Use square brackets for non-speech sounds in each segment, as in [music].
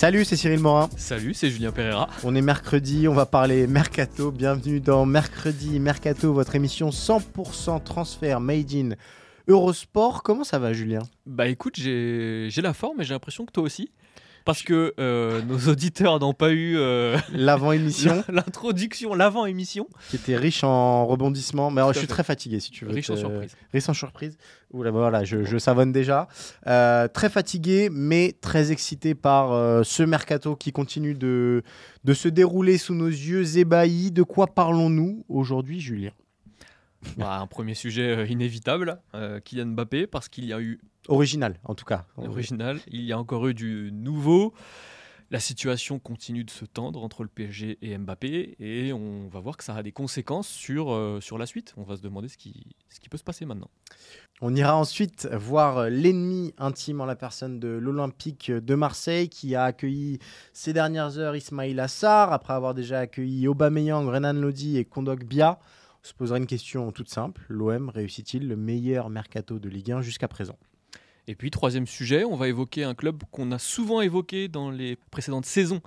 Salut, c'est Cyril Morin. Salut, c'est Julien Pereira. On est mercredi, on va parler Mercato. Bienvenue dans Mercredi Mercato, votre émission 100% transfert made in Eurosport. Comment ça va, Julien? Bah écoute, j'ai j'ai la forme et j'ai l'impression que toi aussi. Parce que euh, [laughs] nos auditeurs n'ont pas eu euh, [laughs] L'avant-émission [laughs] l'introduction, l'avant-émission. qui était riche en rebondissements. Mais alors, Tout je suis très fatigué, si tu veux. Riche en surprises. Riche en surprise. Oula, voilà, je, je savonne déjà. Euh, très fatigué, mais très excité par ce mercato qui continue de, de se dérouler sous nos yeux ébahis. De quoi parlons-nous aujourd'hui, Julien? Bah, un premier sujet inévitable, Kylian Mbappé, parce qu'il y a eu Original, en tout cas. original, il y a encore eu du nouveau. La situation continue de se tendre entre le PSG et Mbappé et on va voir que ça a des conséquences sur, euh, sur la suite. On va se demander ce qui, ce qui peut se passer maintenant. On ira ensuite voir l'ennemi intime en la personne de l'Olympique de Marseille qui a accueilli ces dernières heures Ismail Assar après avoir déjà accueilli Aubameyang, Renan Lodi et Kondok Bia. On se posera une question toute simple. L'OM réussit-il le meilleur mercato de Ligue 1 jusqu'à présent? Et puis, troisième sujet, on va évoquer un club qu'on a souvent évoqué dans les précédentes saisons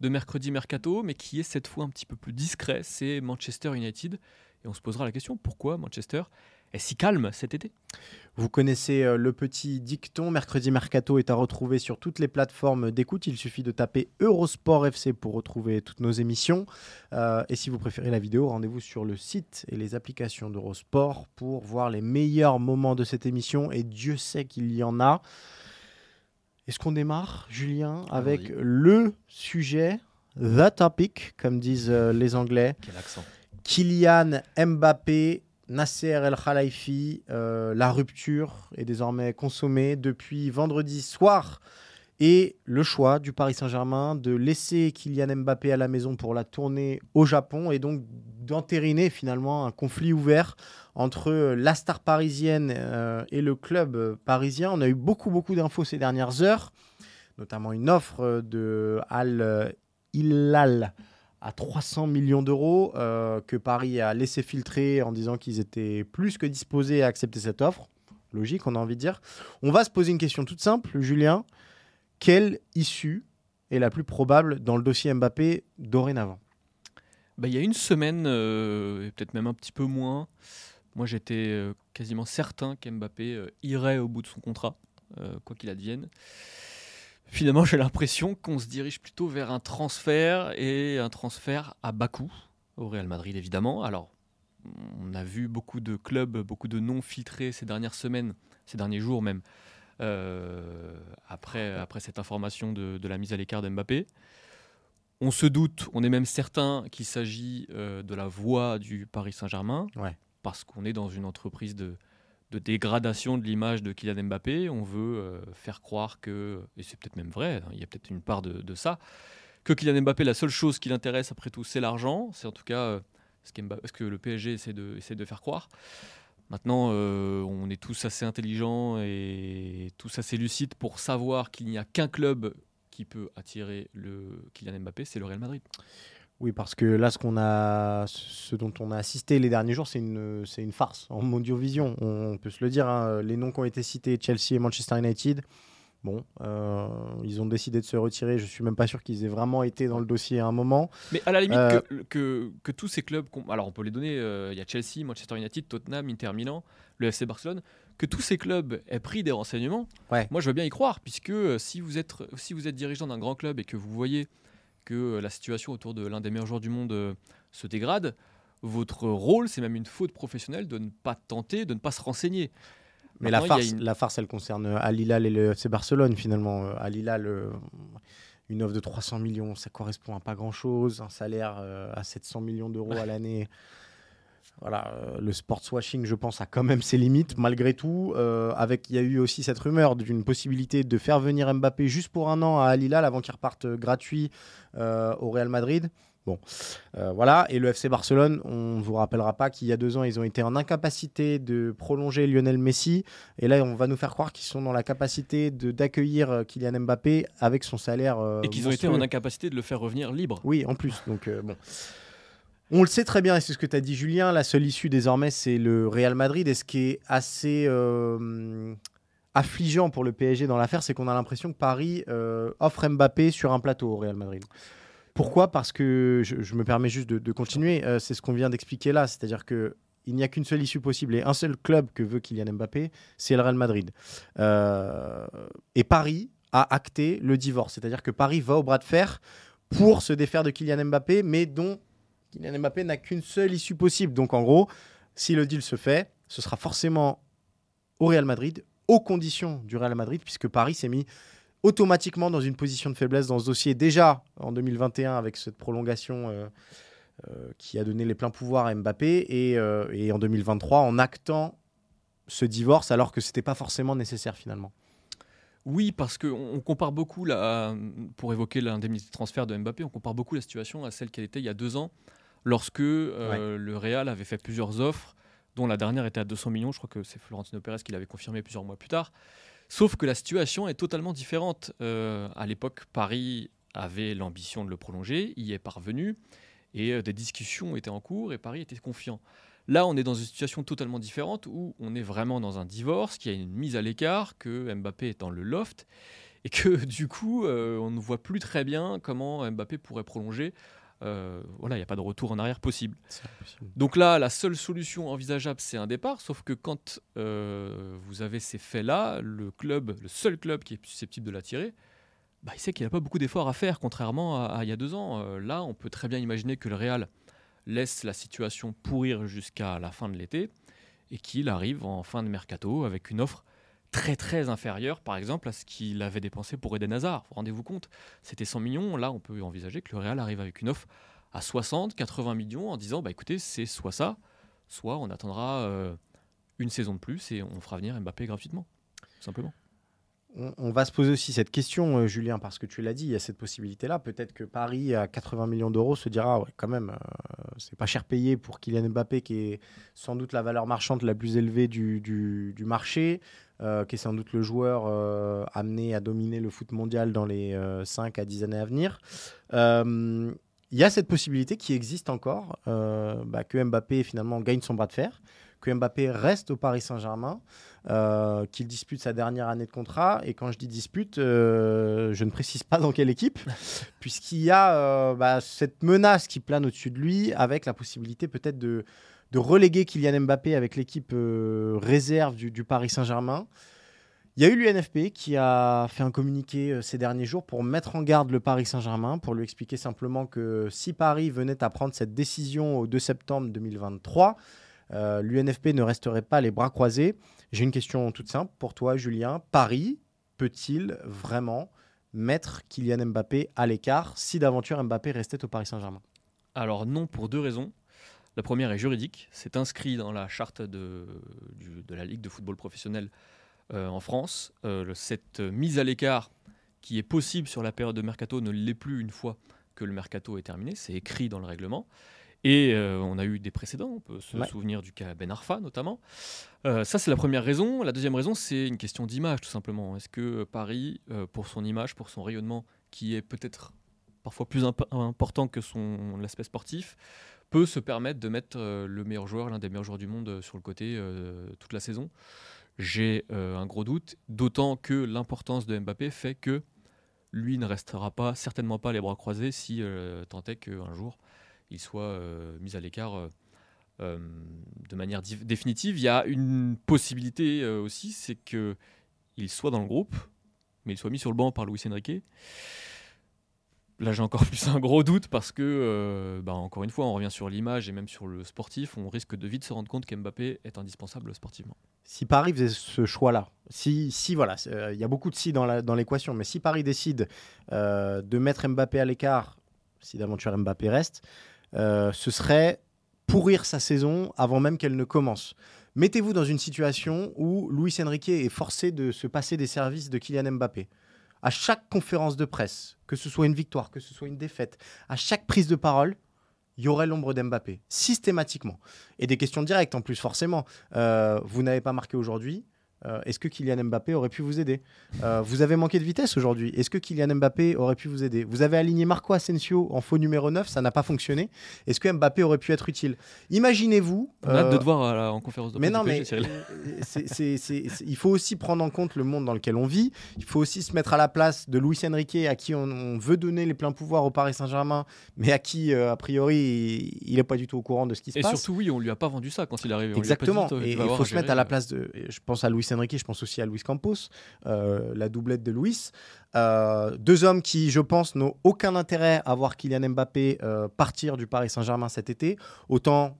de Mercredi Mercato, mais qui est cette fois un petit peu plus discret, c'est Manchester United. Et on se posera la question, pourquoi Manchester est si calme cet été? Vous connaissez euh, le petit dicton. Mercredi Mercato est à retrouver sur toutes les plateformes d'écoute. Il suffit de taper Eurosport FC pour retrouver toutes nos émissions. Euh, et si vous préférez la vidéo, rendez-vous sur le site et les applications d'Eurosport pour voir les meilleurs moments de cette émission. Et Dieu sait qu'il y en a. Est-ce qu'on démarre, Julien, avec oui. le sujet, the topic, comme disent euh, les Anglais? Quel accent Kylian Mbappé, Nasser El Khalifi, euh, la rupture est désormais consommée depuis vendredi soir. Et le choix du Paris Saint-Germain de laisser Kylian Mbappé à la maison pour la tournée au Japon et donc d'entériner finalement un conflit ouvert entre la star parisienne euh, et le club parisien. On a eu beaucoup beaucoup d'infos ces dernières heures, notamment une offre de Al Hilal à 300 millions d'euros euh, que Paris a laissé filtrer en disant qu'ils étaient plus que disposés à accepter cette offre. Logique, on a envie de dire. On va se poser une question toute simple, Julien. Quelle issue est la plus probable dans le dossier Mbappé dorénavant? Bah, Il y a une semaine, euh, peut-être même un petit peu moins, moi j'étais euh, quasiment certain qu'Mbappé euh, irait au bout de son contrat, quoi qu'il advienne. Finalement, j'ai l'impression qu'on se dirige plutôt vers un transfert et un transfert à bas coût, au Real Madrid évidemment. Alors, on a vu beaucoup de clubs, beaucoup de noms filtrés ces dernières semaines, ces derniers jours même, euh, après, après cette information de, de la mise à l'écart d'Mbappé. On se doute, on est même certain qu'il s'agit euh, de la voix du Paris Saint-Germain, Ouais. parce qu'on est dans une entreprise de, de dégradation de l'image de Kylian Mbappé. On veut euh, faire croire que, et c'est peut-être même vrai, hein, il y a peut-être une part de, ça, que Kylian Mbappé, la seule chose qui l'intéresse après tout, c'est l'argent. C'est en tout cas euh, ce, que le PSG essaie de, essaie de faire croire. Maintenant, euh, on est tous assez intelligents et tous assez lucides pour savoir qu'il n'y a qu'un club qui peut attirer le Kylian Mbappé, c'est le Real Madrid. Oui, parce que là, ce, qu'on a, ce dont on a assisté les derniers jours, c'est une, c'est une farce en Mondiovision. On peut se le dire. hein. Les noms qui ont été cités, Chelsea et Manchester United, bon, euh, ils ont décidé de se retirer. Je suis même pas sûr qu'ils aient vraiment été dans le dossier à un moment. Mais à la limite, Euh, que, que, que tous ces clubs, alors on peut les donner, euh, il y a Chelsea, Manchester United, Tottenham, Inter Milan, le FC Barcelone, que tous ces clubs aient pris des renseignements, Ouais. moi je veux bien y croire, puisque si vous êtes, si vous êtes dirigeant d'un grand club et que vous voyez que euh, la situation autour de l'un des meilleurs joueurs du monde euh, se dégrade, votre rôle, c'est même une faute professionnelle de ne pas tenter, de ne pas se renseigner. Mais la Maintenant, farce, une- la farce, elle concerne Al Hilal et le FC Barcelone finalement. Euh, Al Hilal, euh, une offre de 300 millions, ça correspond à pas grand-chose. Un salaire euh, à 700 millions d'euros à l'année. Voilà, euh, le sports washing, je pense, a quand même ses limites malgré tout. Euh, avec, il y a eu aussi cette rumeur d'une possibilité de faire venir Mbappé juste pour un an à Al Hilal avant qu'il reparte gratuit euh, au Real Madrid. Bon, voilà. Et le FC Barcelone, on ne vous rappellera pas qu'il y a deux ans, ils ont été en incapacité de prolonger Lionel Messi. Et là, on va nous faire croire qu'ils sont dans la capacité d'accueillir Kylian Mbappé avec son salaire. et qu'ils ont été en incapacité de le faire revenir libre. Oui, en plus. Donc, bon. On le sait très bien, et c'est ce que tu as dit Julien, la seule issue désormais c'est le Real Madrid, et ce qui est assez euh, affligeant pour le PSG dans l'affaire, c'est qu'on a l'impression que Paris euh, offre Mbappé sur un plateau au Real Madrid. Pourquoi? Parce que, je, me permets juste de, continuer, euh, c'est ce qu'on vient d'expliquer là, c'est-à-dire que il n'y a qu'une seule issue possible et un seul club que veut Kylian Mbappé, c'est le Real Madrid. et Paris a acté le divorce, c'est-à-dire que Paris va au bras de fer pour se défaire de Kylian Mbappé, mais dont Kylian Mbappé n'a qu'une seule issue possible. Donc en gros, si le deal se fait, ce sera forcément au Real Madrid, aux conditions du Real Madrid, puisque Paris s'est mis automatiquement dans une position de faiblesse dans ce dossier déjà en 2021 avec cette prolongation euh, euh, qui a donné les pleins pouvoirs à Mbappé et, euh, en 2023 en actant ce divorce alors que ce n'était pas forcément nécessaire finalement. Oui, parce qu'on compare beaucoup, pour évoquer l'indemnité de transfert de Mbappé, on compare beaucoup la situation à celle qu'elle était il y a deux ans lorsque euh, le Real avait fait plusieurs offres, dont la dernière était à 200 millions. Je crois que c'est Florentino Pérez qui l'avait confirmé plusieurs mois plus tard. Sauf que la situation est totalement différente. Euh, à l'époque, Paris avait l'ambition de le prolonger, y est parvenu, et euh, des discussions étaient en cours, et Paris était confiant. Là, on est dans une situation totalement différente où on est vraiment dans un divorce, qui a une mise à l'écart, que Mbappé est dans le loft, et que [laughs] du coup, on ne voit plus très bien comment Mbappé pourrait prolonger euh, voilà, il n'y a pas de retour en arrière possible. Donc là, la seule solution envisageable, c'est un départ. Sauf que quand euh, vous avez ces faits-là, le club, le seul club qui est susceptible de l'attirer, bah, il sait qu'il n'a pas beaucoup d'efforts à faire, contrairement à, il y a deux ans. Euh, là, on peut très bien imaginer que le Real laisse la situation pourrir jusqu'à la fin de l'été et qu'il arrive en fin de mercato avec une offre très très inférieur par exemple à ce qu'il avait dépensé pour Eden Hazard. Rendez-vous compte, c'était 100 millions, là on peut envisager que le Real arrive avec une offre à 60, 80 millions en disant bah écoutez c'est soit ça, soit on attendra euh, une saison de plus et on fera venir Mbappé gratuitement, simplement on, va se poser aussi cette question, euh, Julien, parce que tu l'as dit, il y a cette possibilité-là. Peut-être que Paris, à 80 millions d'euros, se dira ouais, quand même, euh, c'est pas cher payé pour Kylian Mbappé, qui est sans doute la valeur marchande la plus élevée du, marché, euh, qui est sans doute le joueur amené à dominer le foot mondial dans les 5 à 10 années à venir. Il y a cette possibilité qui existe encore, bah, que Mbappé finalement gagne son bras de fer, que Mbappé reste au Paris Saint-Germain. Euh, qu'il dispute sa dernière année de contrat. Et quand je dis dispute, euh, je ne précise pas dans quelle équipe, [laughs] puisqu'il y a euh, bah, cette menace qui plane au-dessus de lui, avec la possibilité peut-être de, de, reléguer Kylian Mbappé avec l'équipe réserve du, Paris Saint-Germain. Il y a eu l'UNFP qui a fait un communiqué ces derniers jours pour mettre en garde le Paris Saint-Germain, pour lui expliquer simplement que si Paris venait à prendre cette décision au 2 septembre 2023, l'UNFP ne resterait pas les bras croisés. J'ai une question toute simple pour toi, Julien. Paris peut-il vraiment mettre Kylian Mbappé à l'écart si d'aventure Mbappé restait au Paris Saint-Germain? Alors non, pour deux raisons. La première est juridique. C'est inscrit dans la charte de, de, la Ligue de football professionnel euh, en France. Euh, cette mise à l'écart qui est possible sur la période de mercato ne l'est plus une fois que le mercato est terminé. C'est écrit dans le règlement. Et euh, on a eu des précédents, on peut se souvenir du cas Ben Arfa notamment. Euh, ça, c'est la première raison. La deuxième raison, c'est une question d'image, tout simplement. Est-ce que Paris, euh, pour son image, pour son rayonnement, qui est peut-être parfois plus important que son l'aspect sportif, peut se permettre de mettre le meilleur joueur, l'un des meilleurs joueurs du monde, sur le côté toute la saison? J'ai un gros doute, d'autant que l'importance de Mbappé fait que lui ne restera pas, certainement pas les bras croisés si tant est qu'un jour il soit euh, mis à l'écart euh, euh, de manière définitive. Il y a une possibilité aussi, c'est qu'il soit dans le groupe, mais il soit mis sur le banc par Luis Enrique. Là, j'ai encore [laughs] plus un gros doute parce que, bah, encore une fois, on revient sur l'image et même sur le sportif. On risque de vite se rendre compte qu'Mbappé est indispensable sportivement. Si Paris faisait ce choix-là, si, si voilà, il y a beaucoup de si dans l'équation, mais si Paris décide de mettre Mbappé à l'écart, si d'aventure Mbappé reste, euh, ce serait pourrir sa saison avant même qu'elle ne commence. Mettez-vous dans une situation où Luis Enrique est forcé de se passer des services de Kylian Mbappé. À chaque conférence de presse, que ce soit une victoire, que ce soit une défaite, à chaque prise de parole, il y aurait l'ombre d'Mbappé, systématiquement. Et des questions directes en plus, forcément. Euh, vous n'avez pas marqué aujourd'hui, euh, est-ce que Kylian Mbappé aurait pu vous aider euh, Vous avez manqué de vitesse aujourd'hui. Est-ce que Kylian Mbappé aurait pu vous aider? Vous avez aligné Marco Asensio en faux numéro 9, ça n'a pas fonctionné. Est-ce que Mbappé aurait pu être utile? Imaginez-vous. On a hâte de te voir en conférence de Mais non, mais PSG, euh, il faut aussi prendre en compte le monde dans lequel on vit. Il faut aussi se mettre à la place de Luis Enrique, à qui on, on veut donner les pleins pouvoirs au Paris Saint-Germain, mais à qui, euh, a priori, il n'est pas du tout au courant de ce qui se Et passe. surtout, oui, on lui a pas vendu ça quand il est arrivé. On lui a pas dit, Exactement. Et il faut se mettre à la euh, place de. Je pense à Luis Enrique, je pense aussi à Luis Campos, euh, la doublette de Luis. Euh, deux hommes qui, je pense, n'ont aucun intérêt à voir Kylian Mbappé euh, partir du Paris Saint-Germain cet été. Autant.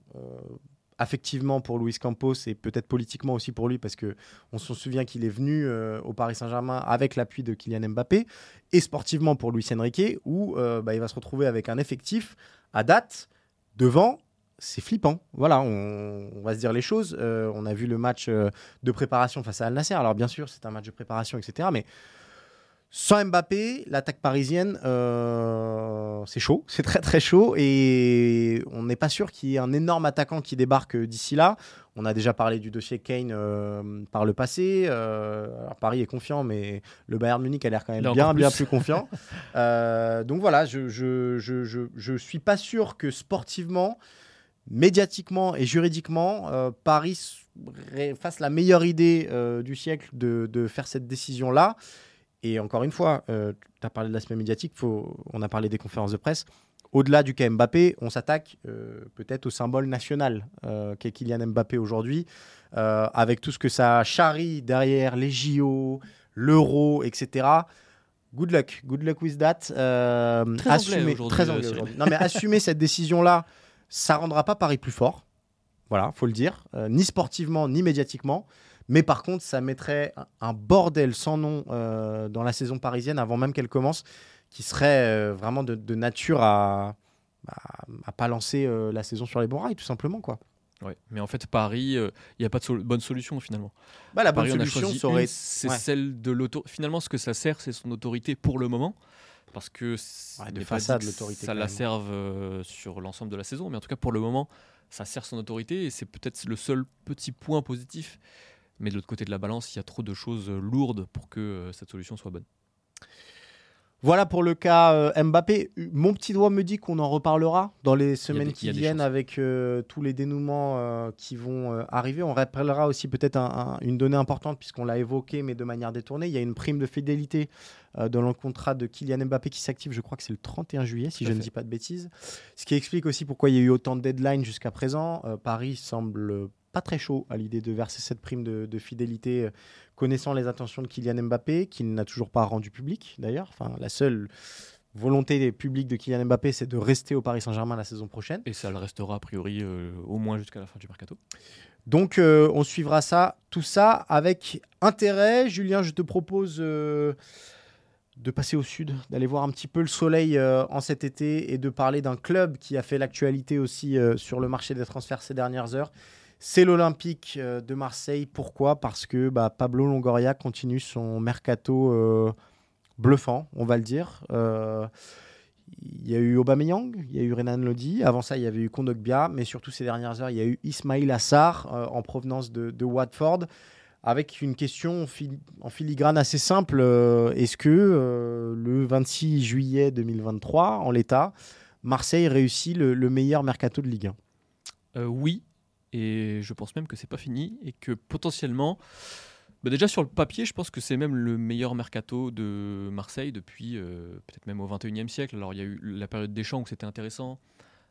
Affectivement pour Luis Campos et peut-être politiquement aussi pour lui parce que on se souvient qu'il est venu au Paris Saint-Germain avec l'appui de Kylian Mbappé et sportivement pour Luis Enrique où bah, il va se retrouver avec un effectif à date devant c'est flippant. Voilà, on, on va se dire les choses. Euh, on a vu le match euh, de préparation face à Al Nasser. Alors bien sûr, c'est un match de préparation, etc. Mais sans Mbappé, l'attaque parisienne, euh, c'est chaud, c'est très très chaud. Et on n'est pas sûr qu'il y ait un énorme attaquant qui débarque d'ici là. On a déjà parlé du dossier Kane par le passé. Alors Paris est confiant, mais le Bayern Munich a l'air quand même bien, encore bien plus. plus confiant. [laughs] Donc voilà, je je, je, je, je suis pas sûr que sportivement, médiatiquement et juridiquement, euh, Paris fasse la meilleure idée euh, du siècle de, de faire cette décision-là. Et encore une fois, tu as parlé de l'aspect médiatique, faut, on a parlé des conférences de presse. Au-delà du cas Mbappé, on s'attaque euh, peut-être au symbole national euh, qu'est Kylian Mbappé aujourd'hui, euh, avec tout ce que ça charrie derrière les JO, l'Euro, etc. Good luck, good luck with that. Euh, Très anglais assumer, très euh, anglais. Non mais assumer cette décision-là, ça rendra pas Paris plus fort. Voilà, faut le dire, euh, ni sportivement ni médiatiquement. Mais par contre, ça mettrait un- bordel sans nom euh, dans la saison parisienne avant même qu'elle commence, qui serait euh, vraiment de, de nature à, à, à pas lancer euh, la saison sur les bons rails, tout simplement quoi. Ouais. Mais en fait, Paris, euh, il n'y a pas de bonne solution finalement. Bah, la bonne Paris, solution c'est ouais. celle de l'autorité. Finalement, ce que ça sert, c'est son autorité pour le moment. Parce que Ouais, de façade, l'autorité, ça la serve euh, sur l'ensemble de la saison. Mais en tout cas, pour le moment, ça sert son autorité et c'est peut-être le seul petit point positif. Mais de l'autre côté de la balance, il y a trop de choses euh, lourdes pour que euh, cette solution soit bonne. Voilà pour le cas euh, Mbappé. Mon petit doigt me dit qu'on en reparlera dans les semaines des- qui viennent avec euh, tous les dénouements euh, qui vont arriver. On rappellera aussi peut-être un- un- une donnée importante puisqu'on l'a évoqué mais de manière détournée. Il y a une prime de fidélité dans le contrat de Kylian Mbappé qui s'active, je crois que c'est le 31 juillet si je ne dis pas de bêtises. Ce qui explique aussi pourquoi il y a eu autant de deadlines jusqu'à présent. Paris semble pas très chaud à l'idée de verser cette prime de, de fidélité, euh, connaissant les intentions de Kylian Mbappé, qu'il n'a toujours pas rendu public d'ailleurs. Enfin, la seule volonté publique de Kylian Mbappé, c'est de rester au Paris Saint-Germain la saison prochaine. Et ça le restera a priori euh, au moins jusqu'à la fin du mercato. Donc, euh, on suivra ça, tout ça avec intérêt. Julien, je te propose euh, de passer au sud, d'aller voir un petit peu le soleil en cet été et de parler d'un club qui a fait l'actualité aussi sur le marché des transferts ces dernières heures. C'est l'Olympique euh, de Marseille. Pourquoi? Parce que bah, Pablo Longoria continue son mercato euh, bluffant, on va le dire. Euh, il y a eu Aubameyang, il y a eu Renan Lodi. Avant ça, il y avait eu Kondogbia. Mais surtout, ces dernières heures, il y a eu Ismail Assar en provenance de, Watford. Avec une question en fil- en filigrane assez simple. Est-ce que le 26 juillet 2023, en l'état, Marseille réussit le, le meilleur mercato de Ligue 1 Euh, oui, et je pense même que c'est pas fini et que potentiellement, bah déjà sur le papier, je pense que c'est même le meilleur mercato de Marseille depuis euh, peut-être même au 21e siècle. Alors il y a eu la période des champs où c'était intéressant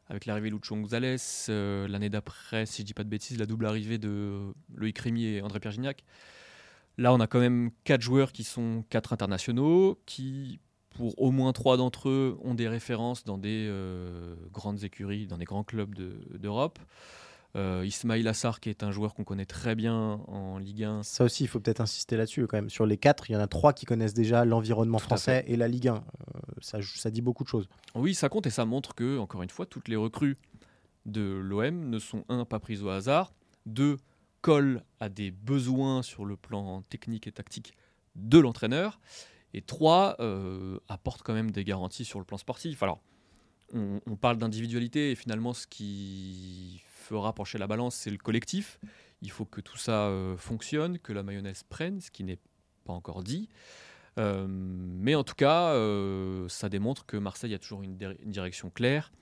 avec l'arrivée de Lucho Gonzalez, euh, l'année d'après, si je dis pas de bêtises, la double arrivée de Loïc Rémy et André Pierre Gignac. Là, on a quand même quatre joueurs qui sont quatre internationaux, qui pour au moins trois d'entre eux ont des références dans des euh, grandes écuries, dans des grands clubs de- d'Europe. Euh, Ismail Assar, qui est un joueur qu'on connaît très bien en Ligue 1. Ça aussi, il faut peut-être insister là-dessus quand même. Sur les quatre, il y en a trois qui connaissent déjà l'environnement français et la Ligue 1. Euh, ça, ça dit beaucoup de choses. Oui, ça compte et ça montre que, encore une fois, toutes les recrues de l'OM ne sont un pas prises au hasard, deux collent à des besoins sur le plan technique et tactique de l'entraîneur, et trois euh, apportent quand même des garanties sur le plan sportif. Alors, on, on parle d'individualité et finalement, ce qui fera pencher la balance, c'est le collectif. Il faut que tout ça euh, fonctionne, que la mayonnaise prenne, ce qui n'est pas encore dit. Euh, mais en tout cas, euh, ça démontre que Marseille a toujours une, dir- une direction claire,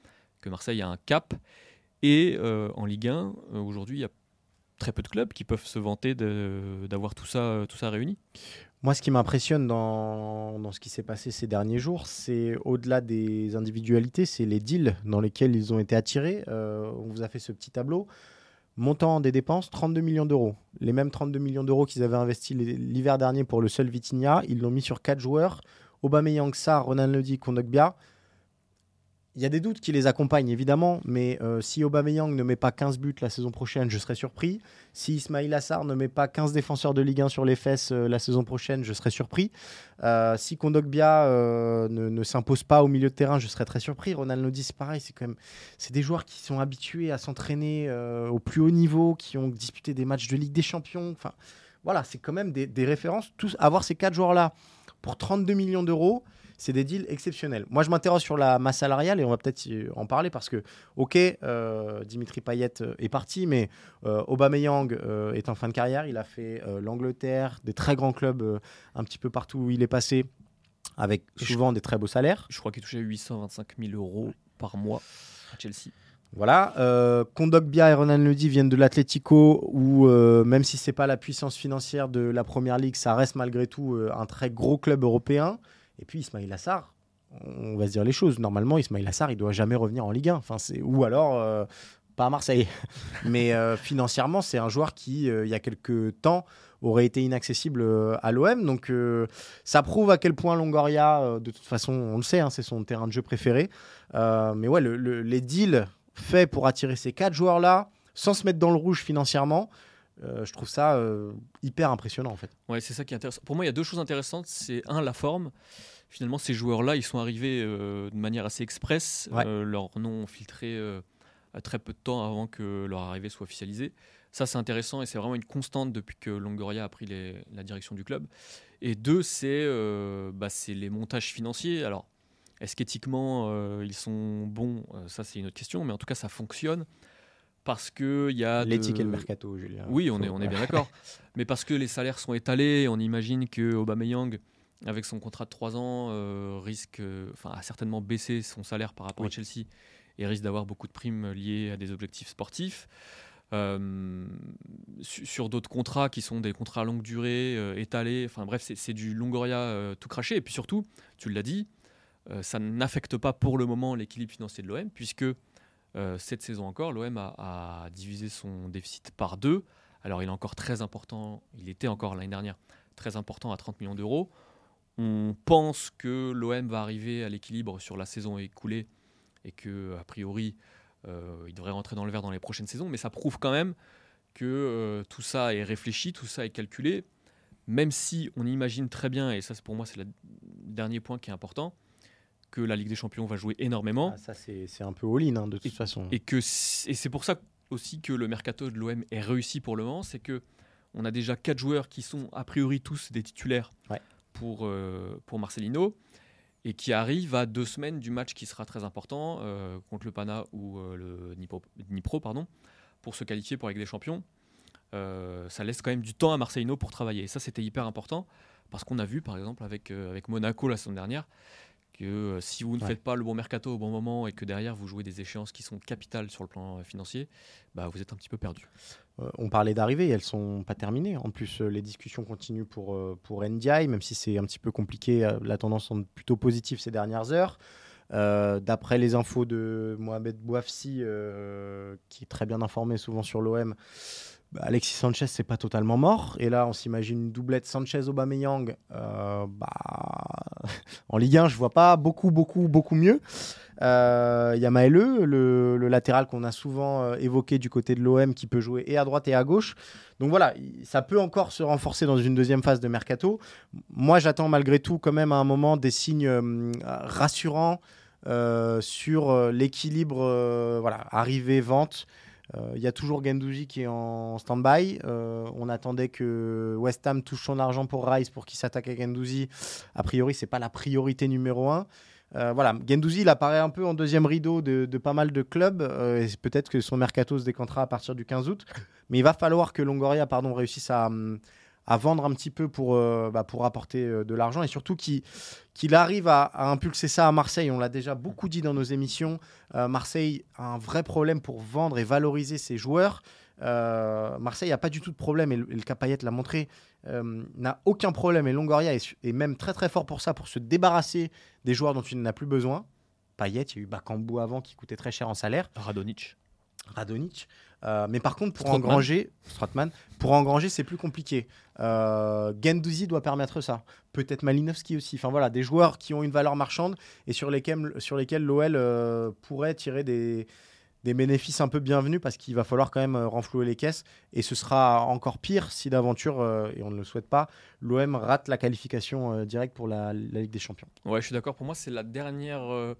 que Marseille a un cap. Et en Ligue 1, euh, aujourd'hui, il y a très peu de clubs qui peuvent se vanter d'avoir tout ça, tout ça réuni. Moi, ce qui m'impressionne dans, ce qui s'est passé ces derniers jours, c'est au-delà des individualités, c'est les deals dans lesquels ils ont été attirés. Euh, on vous a fait ce petit tableau. Montant des dépenses, 32 millions d'euros. Les mêmes 32 millions d'euros qu'ils avaient investis l'hiver dernier pour le seul Vitinha, ils l'ont mis sur quatre joueurs. Aubameyang, Sarr, Ronan Lodi, Kondogbia. Il y a des doutes qui les accompagnent, évidemment, mais euh, si Aubameyang ne met pas 15 buts la saison prochaine, je serais surpris. Si Ismail Assar ne met pas 15 défenseurs de Ligue 1 sur les fesses euh, la saison prochaine, je serais surpris. Euh, si Kondogbia euh, ne, ne s'impose pas au milieu de terrain, je serais très surpris. Ronald Lodi, c'est pareil, c'est quand même c'est des joueurs qui sont habitués à s'entraîner au plus haut niveau, qui ont disputé des matchs de Ligue des Champions. Enfin, voilà, c'est quand même des, références. Avoir ces quatre joueurs-là pour 32 millions d'euros, c'est des deals exceptionnels. Moi, je m'interroge sur la masse salariale et on va peut-être en parler parce que, ok, euh, Dimitri Payet euh, est parti, mais euh, Aubameyang euh, est en fin de carrière. Il a fait l'Angleterre, des très grands clubs un petit peu partout où il est passé, avec je- souvent des très beaux salaires. Je crois qu'il touchait 825 000 euros par mois à Chelsea. Voilà, euh, Kondogbia et Ronan Lodi viennent de l'Atlético, où euh, même si c'est pas la puissance financière de la Première Ligue, ça reste malgré tout euh, un très gros club européen. Et puis Ismail Assar, on va se dire les choses. Normalement, Ismail Assar, il doit jamais revenir en Ligue 1. Enfin, c'est ou alors euh, pas à Marseille. [laughs] Mais euh, financièrement, c'est un joueur qui, euh, il y a quelques temps, aurait été inaccessible à l'OM. Donc, ça prouve à quel point Longoria, de toute façon, on le sait, hein, c'est son terrain de jeu préféré. Mais ouais, le- le- les deals faits pour attirer ces quatre joueurs-là, sans se mettre dans le rouge financièrement, euh, je trouve ça euh, hyper impressionnant en fait. Ouais, c'est ça qui est intéressant. Pour moi, il y a deux choses intéressantes. C'est un, la forme. Finalement, ces joueurs-là, ils sont arrivés euh, de manière assez express. Ouais. Euh, leur nom filtré à très peu de temps avant que leur arrivée soit officialisée. Ça, c'est intéressant et c'est vraiment une constante depuis que Longoria a pris les- la direction du club. Et deux, c'est bah, les montages financiers. Alors, est-ce qu'éthiquement, ils sont bons? Ça, c'est une autre question. Mais en tout cas, ça fonctionne parce qu'il y a. L'éthique de- et le mercato, Julien. oui, on est, on est bien d'accord. [laughs] Mais parce que les salaires sont étalés, on imagine que Aubameyang, avec son contrat de 3 ans, euh, risque, euh, enfin, a certainement baissé son salaire par rapport Oui. à Chelsea et risque d'avoir beaucoup de primes liées à des objectifs sportifs. Euh, su- sur d'autres contrats qui sont des contrats à longue durée, euh, étalés, enfin bref, c'est- du Longoria tout craché. Et puis surtout, tu l'as dit, ça n'affecte pas pour le moment l'équilibre financier de l'OM, puisque euh, cette saison encore, l'OM a, divisé son déficit par deux. Alors il est encore très important, il était encore l'année dernière très important à 30 millions d'euros. On pense que l'OM va arriver à l'équilibre sur la saison écoulée et que a priori euh, il devrait rentrer dans le vert dans les prochaines saisons, mais ça prouve quand même que euh, tout ça est réfléchi, tout ça est calculé, même si on imagine très bien, et ça pour moi c'est le dernier point qui est important, que la Ligue des Champions va jouer énormément Ah, ça, c'est un peu all-in hein, de toute façon. et que c- et c'est pour ça aussi que le mercato de l'OM est réussi pour le moment, c'est que on a déjà quatre joueurs qui sont a priori tous des titulaires Ouais. pour euh, pour Marcelino et qui arrivent à deux semaines du match qui sera très important euh, contre le Pana ou euh, le Dnipro, Dnipro, pardon pour se qualifier pour la Ligue des Champions. Ça laisse quand même du temps à Marcelino pour travailler. Et ça, c'était hyper important parce qu'on a vu, par exemple, avec, avec Monaco la semaine dernière, que euh, si vous ne Ouais. faites pas le bon mercato au bon moment et que derrière vous jouez des échéances qui sont capitales sur le plan euh, financier, bah, vous êtes un petit peu perdu. Euh, on parlait d'arrivée, elles sont pas terminées. En plus, euh, les discussions continuent pour, euh, pour NDI, même si c'est un petit peu compliqué. la tendance semble plutôt positive ces dernières heures. D'après les infos de Mohamed Bouafsi, qui est très bien informé souvent sur l'OM, Alexis Sanchez, c'est pas totalement mort. Et là, on s'imagine une doublette Sanchez-Aubameyang. Euh, bah, [laughs] en Ligue 1, je vois pas beaucoup, beaucoup, beaucoup mieux. Il y a le, latéral qu'on a souvent euh, évoqué du côté de l'OM, qui peut jouer et à droite et à gauche. Donc voilà, il- ça peut encore se renforcer dans une deuxième phase de mercato. Moi, j'attends malgré tout quand même à un moment des signes euh, rassurants euh, sur l'équilibre voilà, arrivée-vente. Il y a toujours Gendouzi qui est en stand-by. on attendait que West Ham touche son argent pour Rice pour qu'il s'attaque à Gendouzi. A priori, c'est pas la priorité numéro un. voilà, Gendouzi, il apparaît un peu en deuxième rideau de, pas mal de clubs. Peut-être que son mercato se décantera à partir du 15 août. Mais il va falloir que Longoria pardon, réussisse à, hum, à vendre un petit peu pour, euh, bah, pour apporter euh, de l'argent et surtout qu'il arrive à, impulser ça à Marseille. On l'a déjà beaucoup dit dans nos émissions. Euh, Marseille a un vrai problème pour vendre et valoriser ses joueurs. Marseille n'a pas du tout de problème et le, le l'a montré. n'a aucun problème et Longoria est, est, même très très fort pour ça, pour se débarrasser des joueurs dont il n'en a plus besoin. Payet, il y a eu Bakambu avant qui coûtait très cher en salaire. Radonic. Radonic. Euh, mais par contre, pour engranger, pour engranger, c'est plus compliqué. Euh, Gendouzi doit permettre ça. Peut-être Malinowski aussi. Enfin voilà, des joueurs qui ont une valeur marchande et sur lesquels, sur lesquels l'OL euh, pourrait tirer des, des bénéfices un peu bienvenus parce qu'il va falloir quand même euh, renflouer les caisses. Et ce sera encore pire si d'aventure, et on ne le souhaite pas, l'OM rate la qualification directe pour la, la, Ligue des Champions. Ouais, je suis d'accord. Pour moi, c'est la dernière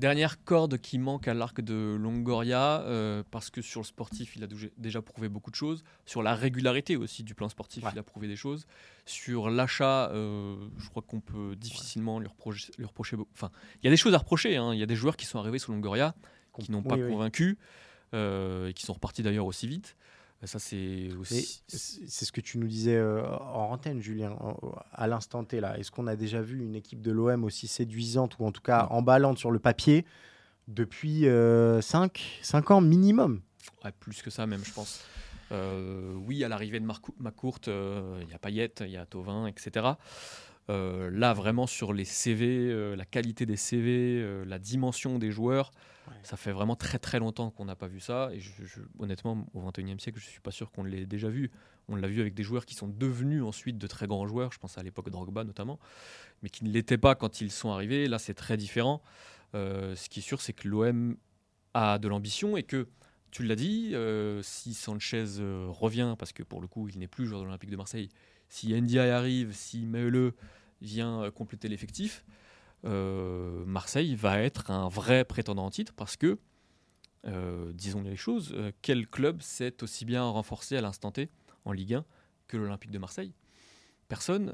Dernière corde qui manque à l'arc de Longoria, euh, parce que sur le sportif, il a déjà prouvé beaucoup de choses. Sur la régularité aussi du plan sportif, il a prouvé des choses. Sur l'achat, euh, je crois qu'on peut difficilement lui, reprocher, lui reprocher. Enfin, il y a des choses à reprocher. Hein. Il y a des joueurs qui sont arrivés sous Longoria, qui n'ont pas convaincu, euh, et qui sont repartis d'ailleurs aussi vite. Ça, c'est aussi. C'est ce que tu nous disais euh, en antenne, Julien, à l'instant T. là. Est-ce qu'on a déjà vu une équipe de l'OM aussi séduisante ou en tout cas emballante sur le papier depuis 5 euh, ans minimum? Plus que ça, même, je pense. Euh, oui, à l'arrivée de Macourt, il y a Payet, il y a Tovin, etc. là, vraiment, sur les CV, la qualité des CV, la dimension des joueurs, ça fait vraiment très très longtemps qu'on n'a pas vu ça. Et honnêtement, au XXIe siècle, je ne suis pas sûr qu'on l'ait déjà vu. On l'a vu avec des joueurs qui sont devenus ensuite de très grands joueurs. Je pense à l'époque Drogba notamment, mais qui ne l'étaient pas quand ils sont arrivés. Là, c'est très différent. Euh, ce qui est sûr, c'est que l'OM a de l'ambition et que, tu l'as dit, euh, si Sanchez euh, revient, parce que pour le coup, il n'est plus joueur de l'Olympique de Marseille, si Ndiaye arrive, si Meule vient compléter l'effectif, euh, Marseille va être un vrai prétendant en titre parce que, euh, disons les choses, euh, quel club s'est aussi bien renforcé à l'instant T en Ligue 1 que l'Olympique de Marseille? Personne.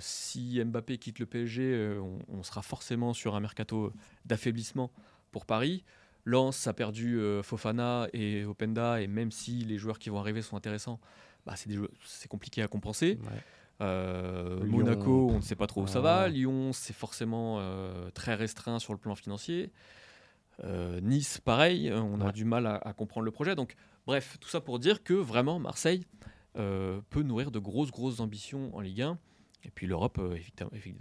si Mbappé quitte le PSG, on, sera forcément sur un mercato d'affaiblissement pour Paris. Lens a perdu Fofana et Openda, et même si les joueurs qui vont arriver sont intéressants, bah, c'est compliqué à compenser. Euh, Monaco, on ne sait pas trop où ça va. Lyon, c'est forcément euh, très restreint sur le plan financier. Euh, nice, pareil, on a du mal à, comprendre le projet. Donc, bref, tout ça pour dire que vraiment, Marseille peut nourrir de grosses, grosses ambitions en Ligue 1. Et puis l'Europe,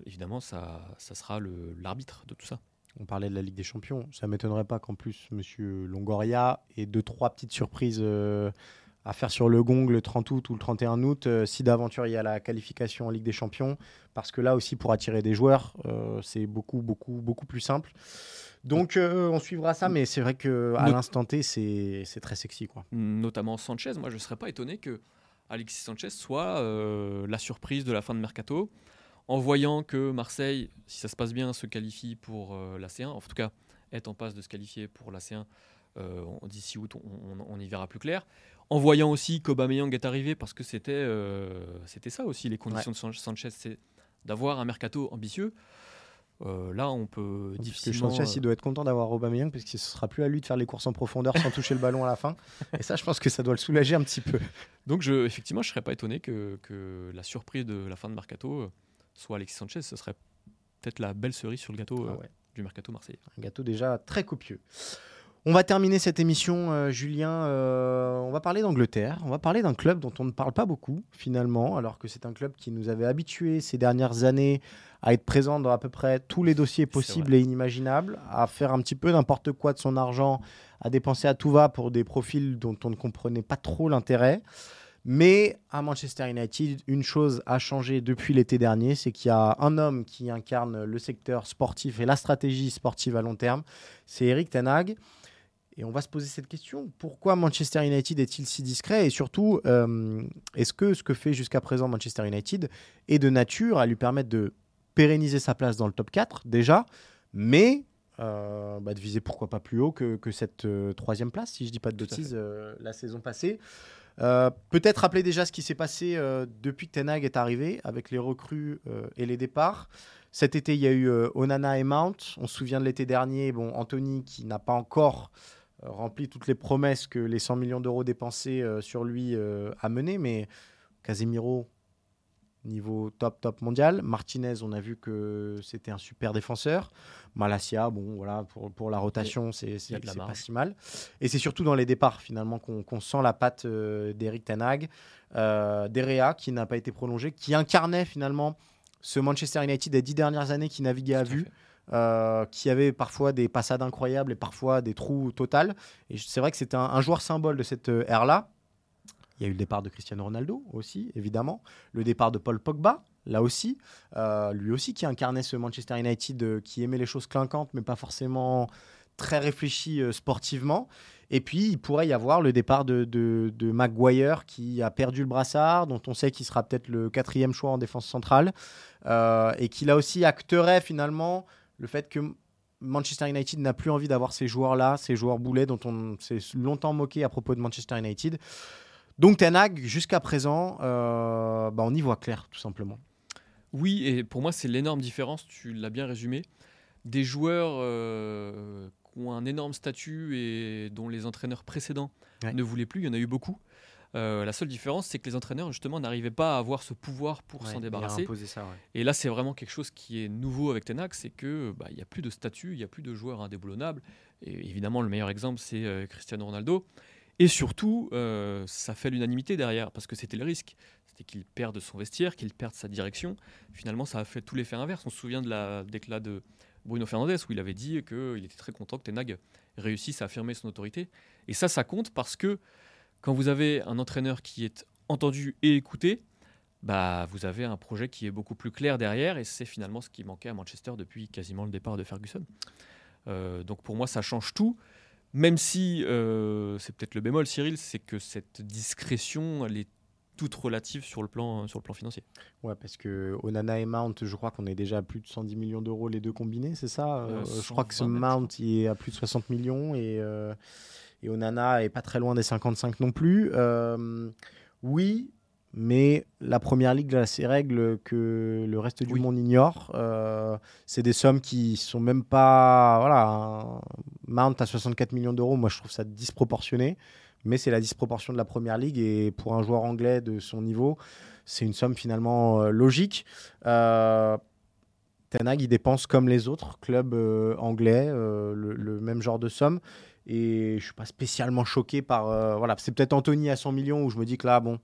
évidemment, ça, ça sera l'arbitre de tout ça. On parlait de la Ligue des Champions. Ça m'étonnerait pas qu'en plus, Monsieur Longoria ait deux, trois petites surprises à faire sur le gong le 30 août ou le 31 août, euh, si d'aventure il y a la qualification en Ligue des Champions, parce que là aussi pour attirer des joueurs, euh, c'est beaucoup beaucoup beaucoup plus simple. Donc euh, on suivra ça, mais c'est vrai que à l'instant T, c'est très sexy quoi. Notamment Sanchez, moi je ne serais pas étonné que Alexis Sanchez soit la surprise de la fin de mercato, en voyant que Marseille, si ça se passe bien, se qualifie pour la C1, en tout cas est en passe de se qualifier pour la C1. D'ici août, on, on y verra plus clair en voyant aussi qu'Aubameyang est arrivé, parce que c'était euh, c'était ça aussi les conditions de Sanchez, c'est d'avoir un mercato ambitieux. Euh, là, on peut difficilement. Sanchez, il doit être content d'avoir Aubameyang parce que ce sera plus à lui de faire les courses en profondeur sans toucher le ballon à la fin. Et ça, je pense que ça doit le soulager un petit peu. Donc, je, effectivement, je serais pas étonné que, que, la surprise de la fin de mercato euh, soit Alexis Sanchez. Ce serait peut-être la belle cerise sur le gâteau ah du mercato marseillais. Un gâteau déjà très copieux. On va terminer cette émission, euh, Julien. Euh, on va parler d'Angleterre. On va parler d'un club dont on ne parle pas beaucoup, finalement, alors que c'est un club qui nous avait habitués ces dernières années à être présent dans à peu près tous les dossiers possibles et inimaginables, à faire un petit peu n'importe quoi de son argent, à dépenser à tout va pour des profils dont on ne comprenait pas trop l'intérêt. Mais à Manchester United, une chose a changé depuis l'été dernier, c'est qu'il y a un homme qui incarne le secteur sportif et la stratégie sportive à long terme, c'est Eric Ten Hag. Et on va se poser cette question pourquoi Manchester United est-il si discret Et surtout, euh, est-ce que ce que fait jusqu'à présent Manchester United est de nature à lui permettre de pérenniser sa place dans le top 4 déjà, mais euh, bah, de viser pourquoi pas plus haut que, que cette euh, troisième place, si je dis pas de bêtises, la saison passée. Peut-être rappeler déjà ce qui s'est passé depuis que Ten Hag est arrivé, avec les recrues et les départs. Cet été, il y a eu Onana et Mount. On se souvient de l'été dernier, bon, Anthony qui n'a pas encore rempli toutes les promesses que les 100 millions d'euros dépensés euh, sur lui euh, a mené, mais Casemiro, niveau top, top mondial. Martinez, on a vu que c'était un super défenseur. Malasia, bon, voilà, pour, pour la rotation, c'est pas si mal. Et c'est surtout dans les départs, finalement, qu'on sent la patte euh, d'Eric Ten Hag. Euh, Derea, qui n'a pas été prolongé, qui incarnait finalement ce Manchester United des dix dernières années qui naviguait à vue. fait. Euh, qui avait parfois des passades incroyables et parfois des trous totales. Et c'est vrai que c'était un, joueur symbole de cette euh, ère-là. Il y a eu le départ de Cristiano Ronaldo aussi, évidemment. Le départ de Paul Pogba, là aussi. Euh, lui aussi qui incarnait ce Manchester United qui aimait les choses clinquantes, mais pas forcément très réfléchi sportivement. Et puis, il pourrait y avoir le départ de, de, de Maguire qui a perdu le brassard, dont on sait qu'il sera peut-être le quatrième choix en défense centrale, et qui là aussi acterait finalement le fait que Manchester United n'a plus envie d'avoir ces joueurs-là, ces joueurs boulets dont on s'est longtemps moqué à propos de Manchester United. Donc Ten Hag, jusqu'à présent, euh, bah, on y voit clair, tout simplement. Oui, et pour moi, c'est l'énorme différence, tu l'as bien résumé. Des joueurs euh, qui ont un énorme statut et dont les entraîneurs précédents Ouais. ne voulaient plus, il y en a eu beaucoup. Euh, la seule différence, c'est que les entraîneurs, justement, n'arrivaient pas à avoir ce pouvoir pour s'en débarrasser. Et là, c'est vraiment quelque chose qui est nouveau avec Tenac, c'est que bah, il n'y a plus de statut, il n'y a plus de joueurs indéboulonnables. Et évidemment, le meilleur exemple, c'est euh, Cristiano Ronaldo. Et surtout, euh, ça fait l'unanimité derrière, parce que c'était le risque. C'était qu'il perde son vestiaire, qu'il perde sa direction. Finalement, ça a fait tout l'effet inverse. On se souvient de la déclat de Bruno Fernandes, où il avait dit qu'il était très content que Tenag réussisse à affirmer son autorité. Et ça, ça compte parce que quand vous avez un entraîneur qui est entendu et écouté, bah, vous avez un projet qui est beaucoup plus clair derrière, et c'est finalement ce qui manquait à Manchester depuis quasiment le départ de Ferguson. Euh, donc pour moi, ça change tout, même si euh, c'est peut-être le bémol, Cyril, c'est que cette discrétion, elle est toute relative sur le plan, sur le plan financier. Ouais, parce que Onana et Mount, je crois qu'on est déjà à plus de 110 millions d'euros les deux combinés, c'est ça? Euh, Je crois que ce 120 même, je Mount il est à plus de 60 millions et, et Onana est pas très loin des 55 non plus. Euh, oui, mais la première ligue a ses règles que le reste du Oui. monde ignore. Euh, c'est des sommes qui sont même pas. Voilà, un Mount à 64 millions d'euros, moi je trouve ça disproportionné. Mais c'est la disproportion de la première ligue et pour un joueur anglais de son niveau, c'est une somme finalement euh, logique. Euh, Ten Hag, il dépense comme les autres clubs anglais le, le même genre de somme. Et je suis pas spécialement choqué par. euh, voilà, c'est peut-être Anthony à 100 millions où je me dis que là, bon,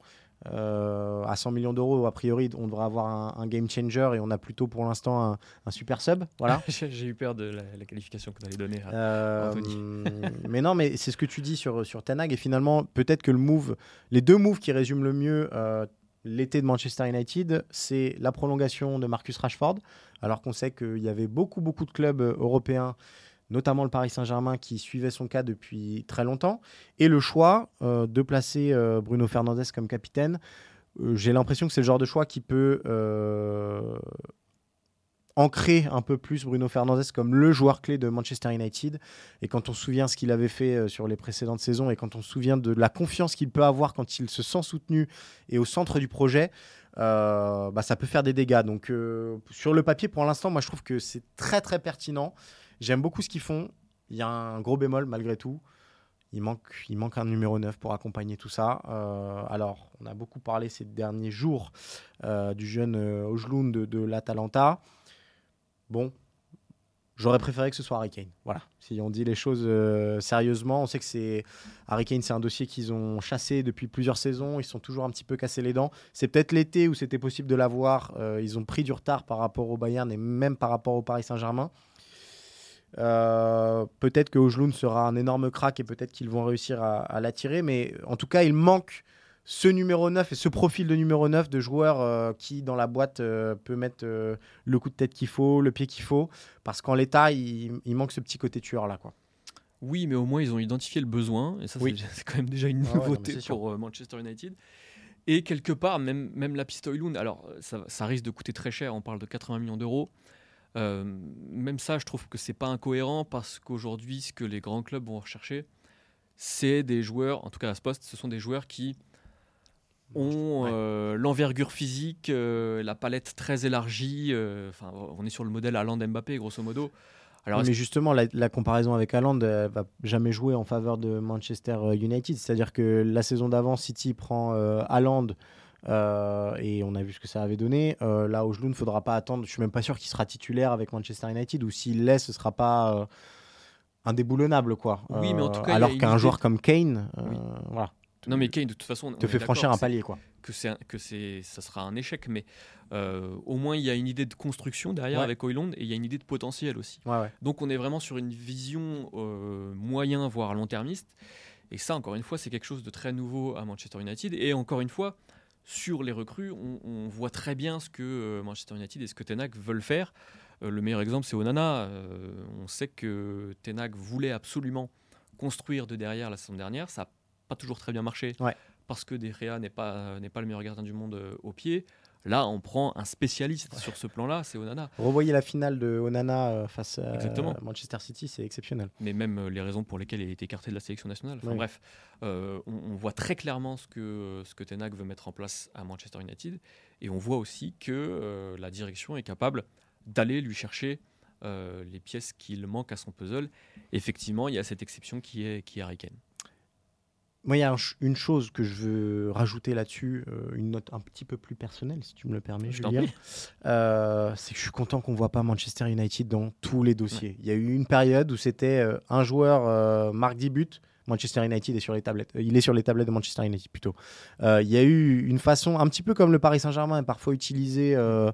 euh, à 100 millions d'euros, a priori, on devrait avoir un, un game changer et on a plutôt pour l'instant un, un super sub. Voilà. [laughs] J'ai eu peur de la, la qualification qu'on allait donner. à- Euh, Anthony. [laughs] mais non, mais c'est ce que tu dis sur, sur Ten Hag. Et finalement, peut-être que le move, les deux moves qui résument le mieux euh, l'été de Manchester United, c'est la prolongation de Marcus Rashford. Alors qu'on sait qu'il y avait beaucoup, beaucoup de clubs européens, notamment le Paris Saint-Germain, qui suivaient son cas depuis très longtemps. Et le choix euh, de placer euh, Bruno Fernandes comme capitaine. Euh, J'ai l'impression que c'est le genre de choix qui peut ancrer un peu plus Bruno Fernandes comme le joueur clé de Manchester United. Et quand on se souvient ce qu'il avait fait sur les précédentes saisons et quand on se souvient de la confiance qu'il peut avoir quand il se sent soutenu et au centre du projet, bah, ça peut faire des dégâts. Donc sur le papier, pour l'instant, moi je trouve que c'est très très pertinent. J'aime beaucoup ce qu'ils font. Il y a un gros bémol malgré tout. Il manque, il manque un numéro 9 pour accompagner tout ça. Euh, alors, on a beaucoup parlé ces derniers jours euh, du jeune euh, Ojlund de, de l'Atalanta. Bon, j'aurais préféré que ce soit Harry Kane. Voilà, si on dit les choses sérieusement, on sait que c'est Harry Kane, c'est un dossier qu'ils ont chassé depuis plusieurs saisons. Ils sont toujours un petit peu cassés les dents. C'est peut-être l'été où c'était possible de l'avoir. Ils ont pris du retard par rapport au Bayern et même par rapport au Paris Saint-Germain. Euh, peut-être que Ojlund sera un énorme crack et peut-être qu'ils vont réussir à, à l'attirer, mais en tout cas, il manque ce numéro 9 et ce profil de numéro 9 de joueur euh, qui, dans la boîte, euh, peut mettre euh, le coup de tête qu'il faut, le pied qu'il faut, parce qu'en l'état, il, il manque ce petit côté tueur là. Quoi. Oui, mais au moins ils ont identifié le besoin, et ça Oui. c'est- quand même déjà une Ah ouais, non, nouveauté sûr. pour euh, Manchester United. Et quelque part, même, même la piste Højlund, alors ça, ça risque de coûter très cher, on parle de 80 millions d'euros. Euh, même ça, je trouve que c'est pas incohérent parce qu'aujourd'hui, ce que les grands clubs vont rechercher, c'est des joueurs, en tout cas à ce poste, ce sont des joueurs qui ont Ouais. euh, l'envergure physique, euh, la palette très élargie. Enfin, on est sur le modèle Haaland Mbappé, grosso modo. Alors, mais justement, la, la comparaison avec Haaland euh, va jamais jouer en faveur de Manchester United. C'est-à-dire que la saison d'avant, City prend euh, Haaland euh, et on a vu ce que ça avait donné. Euh, là, il ne faudra pas attendre. Je suis même pas sûr qu'il sera titulaire avec Manchester United ou s'il l'est, ce sera pas euh, indéboulonnable, quoi. Oui, mais en tout cas, y a alors qu'un joueur comme Kane, euh, Oui. voilà, Non, mais Kane, de toute façon, on te fait franchir un palier, quoi. que c'est que c'est ça sera un échec mais euh, au moins il y a une idée de construction derrière Ouais. avec Hoyland et il y a une idée de potentiel aussi Ouais, ouais. donc on est vraiment sur une vision euh, moyen voire long-termiste et ça encore une fois c'est quelque chose de très nouveau à Manchester United et encore une fois sur les recrues on, on voit très bien ce que euh, Manchester United et ce que Ten Hag veulent faire Euh, le meilleur exemple c'est Onana Euh, on sait que Ten Hag voulait absolument construire de derrière la saison dernière ça n'a pas toujours très bien marché Ouais. parce que De Gea n'est pas, n'est pas le meilleur gardien du monde au pied. Là, on prend un spécialiste sur ce plan-là, c'est Onana. Revoyez la finale de Onana euh, face à Exactement. Manchester City, c'est exceptionnel. Mais même euh, les raisons pour lesquelles il a été écarté de la sélection nationale. Enfin Oui. bref, euh, on, on voit très clairement ce que, ce que veut mettre en place à Manchester United. Et on voit aussi que euh, la direction est capable d'aller lui chercher euh, les pièces qu'il manque à son puzzle. Effectivement, il y a cette exception qui est, qui est Harry Kane. Moi, il y a un une chose que je veux rajouter là-dessus, euh, une note un petit peu plus personnelle, si tu me le permets, Je Julien. Euh, c'est que je suis content qu'on voit pas Manchester United dans tous les dossiers. Il y a eu une période où c'était euh, un joueur euh, marque 10 buts. Manchester United est sur les tablettes. Euh, il est sur les tablettes de Manchester United plutôt. Euh, il y a eu une façon un petit peu comme le Paris Saint-Germain est parfois utilisé euh,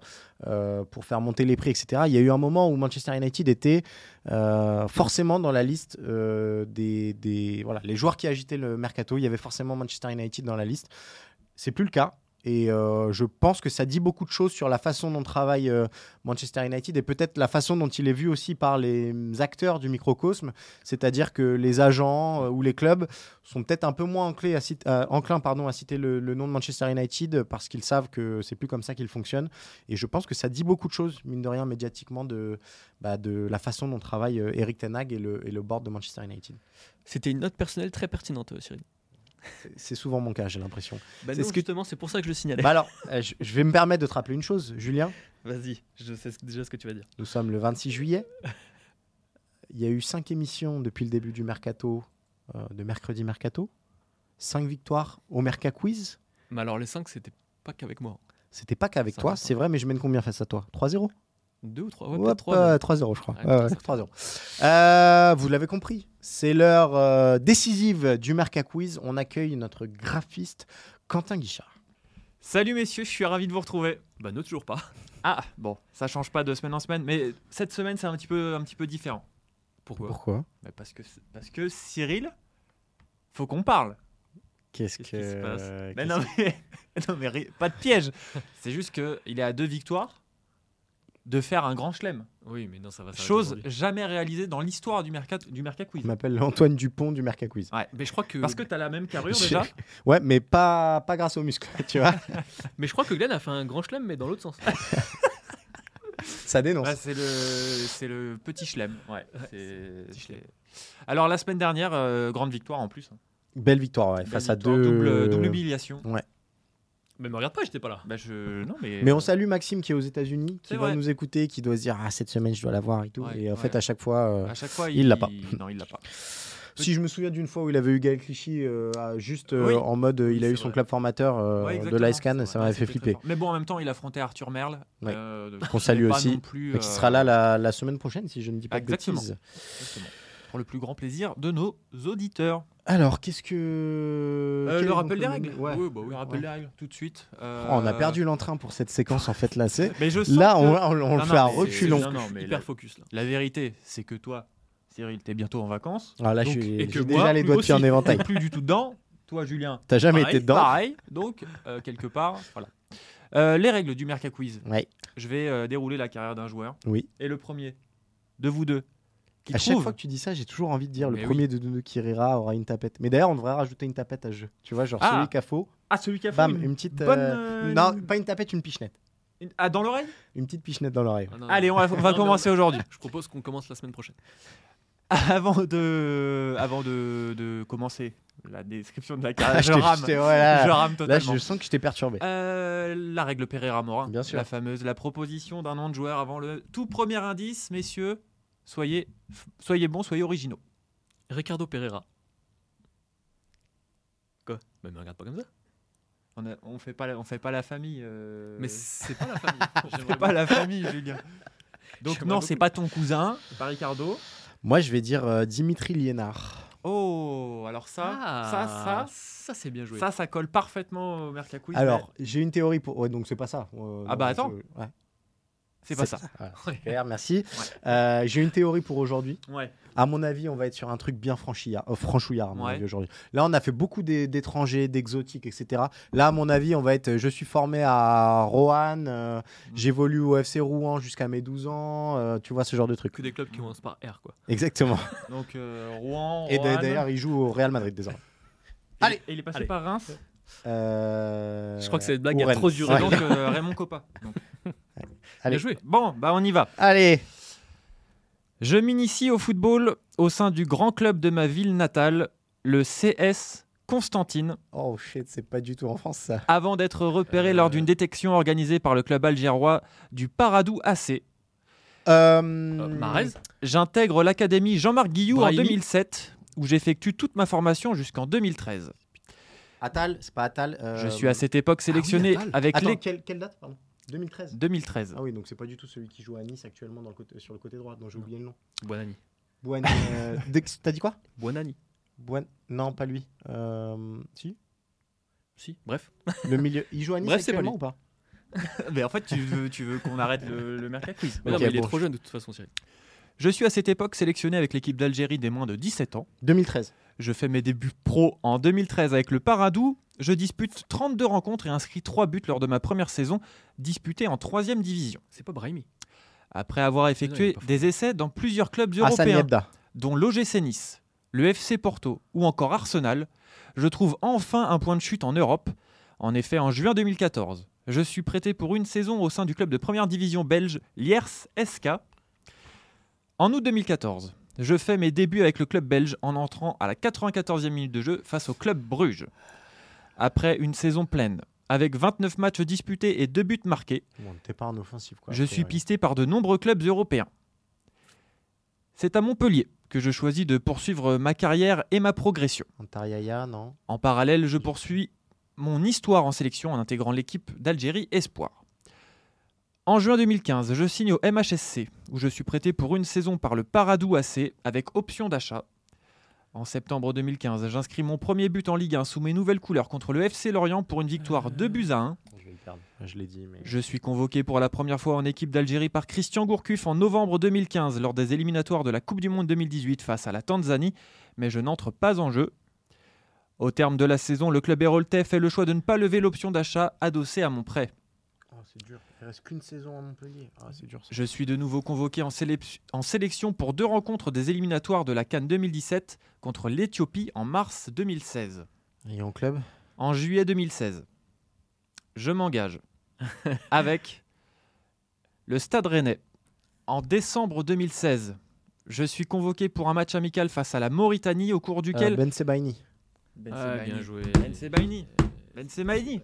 pour faire monter les prix, etc. Il y a eu un moment où Manchester United était forcément dans la liste des, des voilà les joueurs qui agitaient le mercato. Il y avait forcément Manchester United dans la liste. C'est plus le cas. Et euh, je pense que ça dit beaucoup de choses sur la façon dont travaille euh, Manchester United et peut-être la façon dont il est vu aussi par les acteurs du microcosme. C'est-à-dire que les agents euh, ou les clubs sont peut-être un peu moins enclins à, citer le, nom de Manchester United parce qu'ils savent que c'est plus comme ça qu'il fonctionne. Et je pense que ça dit beaucoup de choses, mine de rien, médiatiquement, de, bah, la façon dont travaille Eric Ten Hag et le, board de Manchester United. C'était une note personnelle très pertinente, Cyril. C'est- souvent mon cas, j'ai l'impression. Bah C'est non, ce que- justement, c'est pour ça que je le signalais. bah alors, euh, je, je vais me permettre de te rappeler une chose, Julien. Vas-y, je sais déjà ce que tu vas dire. Nous sommes le 26 juillet. Il y a eu cinq émissions depuis le début du mercato, euh, de mercredi mercato. Cinq victoires au Merca Quiz. Mais alors, les 5, c'était pas qu'avec moi. C'était pas qu'avec toi, c'est vrai, mais je mène combien face à toi? 3-0 Deux ou trois Ouais, Ouais, peut-être trois. pas même. 3-0, je crois. Ouais, Ouais, ouais, 3-0. Euh, vous l'avez compris, c'est l'heure euh, décisive du Merca Quiz. On accueille notre graphiste Quentin Guichard. Salut messieurs, je suis ravi de vous retrouver. Bah, ne toujours pas. Ah bon, ça change pas de semaine en semaine, mais cette semaine c'est un petit peu, un petit peu différent. Pourquoi? Pourquoi? Bah, parce que parce que Cyril, faut qu'on parle. Qu'est-ce Qu'est-ce qui se passe? que. Mais non mais, [laughs] non mais ri- pas de piège. C'est juste que il est à deux victoires de faire un grand chelem. Oui, mais non, ça va Chose jamais réalisée dans l'histoire du Mercat du Merca Quiz. Je m'appelle Antoine Dupont du Merca Quiz. Ouais. Mais je crois que, Parce que t'as la même carrure déjà. [laughs] Ouais, mais pas, pas grâce aux muscles, [laughs] tu vois. [laughs] mais je crois que Glenn a fait un grand chelem, mais dans l'autre sens. Ça dénonce. Ouais, c'est le, c'est le petit chelem. Ouais. c'est- c'est- Alors la semaine dernière, euh, grande victoire en plus. Belle victoire, ouais, Belle face à deux. double, double humiliation. Mais me regarde pas, j'étais pas là. Bah je non mais. Mais on salue Maxime qui est aux États-Unis, qui C'est va vrai. nous écouter, qui doit se dire Ah, cette semaine, je dois l'avoir et tout. Ouais, et en ouais. fait, à chaque fois. euh, À chaque fois, Il l'a pas. [laughs] Non, il l'a pas. Si je me souviens d'une fois où il avait eu Gaël Clichy, euh, à- juste euh, Oui. en mode euh, il a eu son vrai. club formateur euh, Ouais, de exactement, l'ASCAN, c'est ça vrai. m'avait fait c'était flipper. fort. Mais bon, en même temps, il affrontait Arthur Merle. Ouais. euh, Qu'on salue qui n'est pas aussi, non plus, Mais qui euh, sera là la, la semaine prochaine, si je ne dis pas Exactement. de bêtises. exactement. Pour le plus grand plaisir de nos auditeurs. Alors, qu'est-ce que. Euh, le rappel des règles. Ouais. Oui, bah oui. Le rappel ouais. des règles, tout de suite. Oh, on a perdu l'entrain pour cette séquence, en fait, là. C'est... [laughs] Mais je sens Là, que- on, on- on le fait à reculons. Non, non, mais Hyper la, focus là. la vérité, c'est que toi, Cyril, t'es bientôt en vacances. Ah, là, Donc, je suis- et que j'ai moi, déjà les doigts de pied en éventail. plus du tout dedans. Toi, Julien, T'as jamais pareil, été dedans Pareil. Donc, euh, quelque part, voilà. Euh, les règles du Merca Quiz. Ouais. Je vais euh, dérouler la carrière d'un joueur. Oui. Et le premier de vous deux qui À chaque fois que tu dis ça, j'ai toujours envie de dire le premier de nous qui rira aura une tapette. Mais d'ailleurs, on devrait rajouter une tapette à ce jeu. Tu vois, genre Ah. celui qui a faux, ah celui qui a bam, une, une petite. bonne, euh, euh, Non, une- pas une tapette, une pichenette. Une- Ah, dans l'oreille? Une petite pichenette dans l'oreille. Ah, Allez, on va, on va Non, commencer aujourd'hui. Je propose qu'on commence la semaine prochaine. [laughs] Avant de, avant de, de commencer la description de la Ah, carrière, je je rame. je t'ai- ouais, là, Je rame là, totalement. je sens que je t'ai perturbé. Euh, la règle Pereira-Morin, Bien sûr. la fameuse, la proposition d'un nom de joueur avant le tout premier indice, messieurs, soyez, soyez bons, soyez originaux. Ricardo Pereira. Quoi? Bah, me regarde pas comme ça. On, a- on fait pas, la- on fait pas la famille. euh, Mais c'est pas la famille. [laughs] on fait pas la famille, Julien. [laughs] Donc non, c'est pas ton cousin, c'est pas Ricardo. Moi, je vais dire euh, Dimitri Liénard. Oh, alors ça, Ah, ça, ça, ça c'est bien joué. ça, ça colle parfaitement au Merca Quiz. Alors, j'ai une théorie pour. Ouais, donc c'est pas ça. Euh, Ah non, bah je- attends. ouais. C'est pas ça. Voilà, super, merci. Euh, j'ai une théorie pour aujourd'hui. Ouais. À mon avis, on va être sur un truc bien franchillard, euh, franchouillard à mon Ouais. avis aujourd'hui. Là, on a fait beaucoup d'é- d'étrangers, d'exotiques, etc. Là, à mon avis, on va être. Je suis formé à Roanne, euh, j'évolue au FC Rouen jusqu'à mes 12 ans. euh, tu vois ce genre de truc. Que des clubs qui commencent par R quoi. Exactement. [laughs] Donc euh, Rouen. Et d'ailleurs, il joue au Real Madrid désormais. Allez. Et il est passé Allez. par Reims. Euh, Je crois que cette blague a trop duré. Donc euh, [laughs] Raymond Coppa. Donc. Allez. Bien joué. Bon, bah on y va. Allez. Je m'initie au football au sein du grand club de ma ville natale, le CS Constantine, Oh shit, c'est pas du tout en France ça. avant d'être repéré Euh. lors d'une détection organisée par le club algérois du Paradou AC. Euh, Euh, Marez J'intègre l'académie Jean-Marc Guillou Brahimi. en 2007, où j'effectue toute ma formation jusqu'en 2013. Attal, c'est pas Attal. euh, Je suis à cette époque sélectionné Attal. avec Attends, les quelle, quelle date pardon? 2013. 2013. Ah oui, donc c'est pas du tout celui qui joue à Nice actuellement dans le côté, sur le côté droit, dont j'ai oublié le nom. Buonani. Bouane, euh, T'as dit quoi? Buonani. Bouane, Non, pas lui. Euh, si Si, bref. Le milieu. Il joue à Nice Bref, c'est pas actuellement lui. ou pas? [laughs] Mais en fait, tu veux, tu veux qu'on arrête le, le Mercat Quiz. Mais Ok, non, mais il est trop je- jeune de toute façon, Cyril. Je suis à cette époque sélectionné avec l'équipe d'Algérie des moins de 17 ans. 2013. Je fais mes débuts pro en 2013 avec le Paradou. Je dispute 32 rencontres et inscris 3 buts lors de ma première saison disputée en 3 division. C'est pas Brahimi. Après avoir effectué des essais dans plusieurs clubs européens, dont l'OGC Nice, le FC Porto ou encore Arsenal, je trouve enfin un point de chute en Europe. En effet, en juin 2014, je suis prêté pour une saison au sein du club de première division belge Liers SK. En août 2014, je fais mes débuts avec le club belge en entrant à la 94e minute de jeu face au club Bruges. Après une saison pleine, avec 29 matchs disputés et 2 buts marqués, Bon, pas quoi. je suis pisté par de nombreux clubs européens. C'est à Montpellier que je choisis de poursuivre ma carrière et ma progression. Antariaya, non? En parallèle, je poursuis mon histoire en sélection en intégrant l'équipe d'Algérie Espoir. En juin 2015, je signe au MHSC, où je suis prêté pour une saison par le Paradou AC avec option d'achat. En septembre 2015, j'inscris mon premier but en Ligue 1 sous mes nouvelles couleurs contre le FC Lorient pour une victoire 2 buts à 1. Je vais le perdre. Je l'ai dit, mais. Je suis convoqué pour la première fois en équipe d'Algérie par Christian Gourcuff en novembre 2015 lors des éliminatoires de la Coupe du Monde 2018 face à la Tanzanie, mais je n'entre pas en jeu. Au terme de la saison, le club héroltais fait le choix de ne pas lever l'option d'achat adossée à mon prêt. Oh, c'est dur. Il reste qu'une saison à Montpellier. Ah, c'est dur. ça. Je suis de nouveau convoqué en, sélec- en sélection pour deux rencontres des éliminatoires de la Cannes 2017 contre l'Éthiopie en mars 2016. Et en club? En juillet 2016, je m'engage [laughs] avec le Stade Rennais. En décembre 2016, je suis convoqué pour un match amical face à la Mauritanie au cours duquel... Euh, Ben Sebaini. Ben Ah, Sebaini. bien joué. Ben Sebaini. Ben Sebaini.